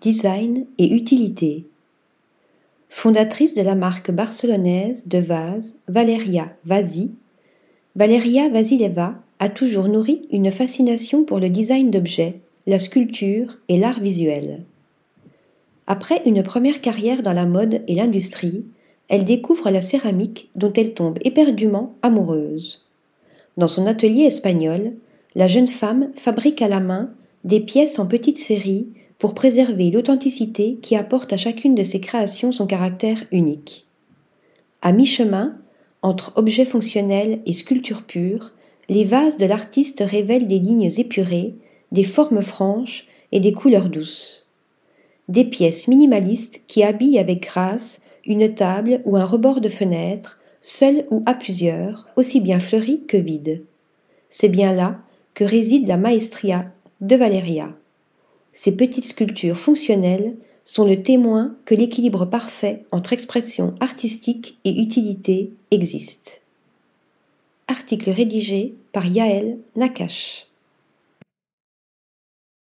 design et utilité. Fondatrice de la marque barcelonaise de vases Valeria Vasi, Valeria Vasileva a toujours nourri une fascination pour le design d'objets, la sculpture et l'art visuel. Après une première carrière dans la mode et l'industrie, elle découvre la céramique dont elle tombe éperdument amoureuse. Dans son atelier espagnol, la jeune femme fabrique à la main des pièces en petites séries pour préserver l'authenticité qui apporte à chacune de ses créations son caractère unique. À mi-chemin, entre objets fonctionnels et sculptures pures, les vases de l'artiste révèlent des lignes épurées, des formes franches et des couleurs douces. Des pièces minimalistes qui habillent avec grâce une table ou un rebord de fenêtre, seul ou à plusieurs, aussi bien fleuri que vide. C'est bien là que réside la maestria de Valeria. Ces petites sculptures fonctionnelles sont le témoin que l'équilibre parfait entre expression artistique et utilité existe. Article rédigé par Yaël Nakash.